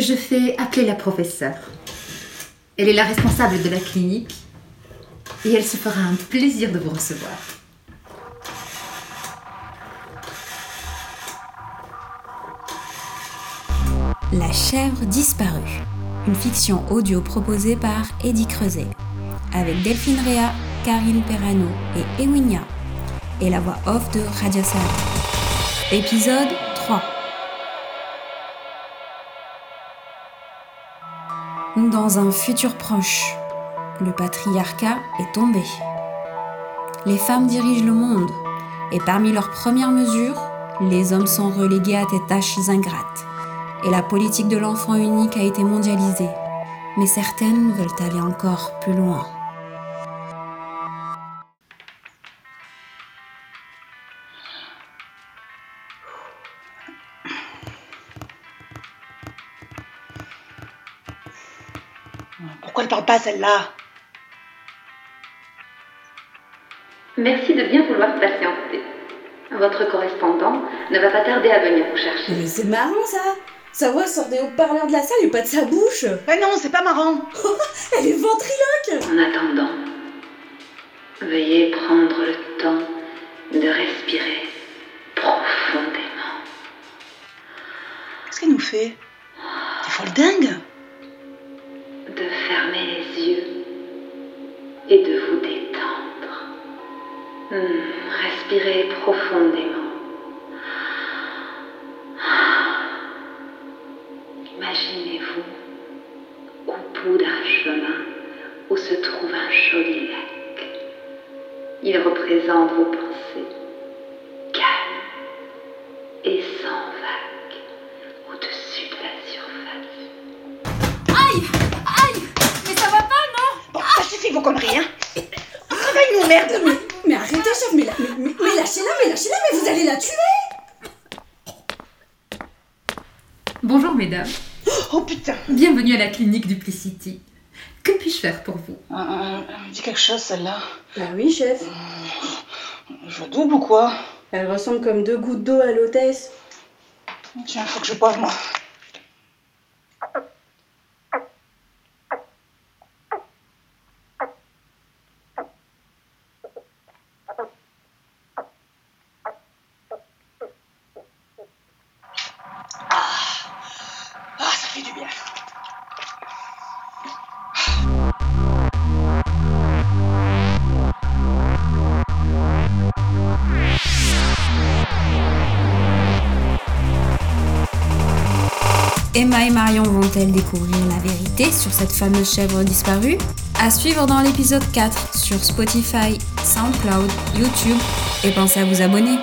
Je fais appeler la professeure. Elle est la responsable de la clinique et elle se fera un plaisir de vous recevoir. La chèvre disparue, une fiction audio proposée par Eddie Creuset, avec Delphine Réa, Karine Perrano et Ewinia, et la voix off de Radio Épisode 3 Dans un futur proche, le patriarcat est tombé. Les femmes dirigent le monde, et parmi leurs premières mesures, les hommes sont relégués à des tâches ingrates et la politique de l'enfant unique a été mondialisée. Mais certaines veulent aller encore plus loin. Pourquoi elle parle pas celle-là? Merci de bien vouloir patienter. Votre correspondant ne va pas tarder à venir vous chercher. Mais c'est marrant ça sa voix sort des haut-parleurs de la salle et pas de sa bouche. Mais non, c'est pas marrant. Elle est ventriloque. En attendant, veuillez prendre le temps de respirer profondément. Qu'est-ce qu'elle nous fait? T'es folle dingue De fermer les yeux et de vous détendre. Hmm, respirez profondément. Imaginez-vous au bout d'un chemin où se trouve un joli lac. Il représente vos pensées, mais chef, mais, mais, mais lâchez-la, mais lâchez-la, mais vous allez la tuer Bonjour mesdames. Oh putain Bienvenue à la clinique Duplicity. Que puis-je faire pour vous? Euh, euh, Elle me dit quelque chose celle-là. Bah oui, chef. Je double ou quoi? Elle ressemble comme deux gouttes d'eau à l'hôtesse. Tiens, faut que je boive moi. Emma et Marion vont-elles découvrir la vérité sur cette fameuse chèvre disparue? À suivre dans l'épisode 4 sur Spotify, SoundCloud, YouTube et pensez à vous abonner.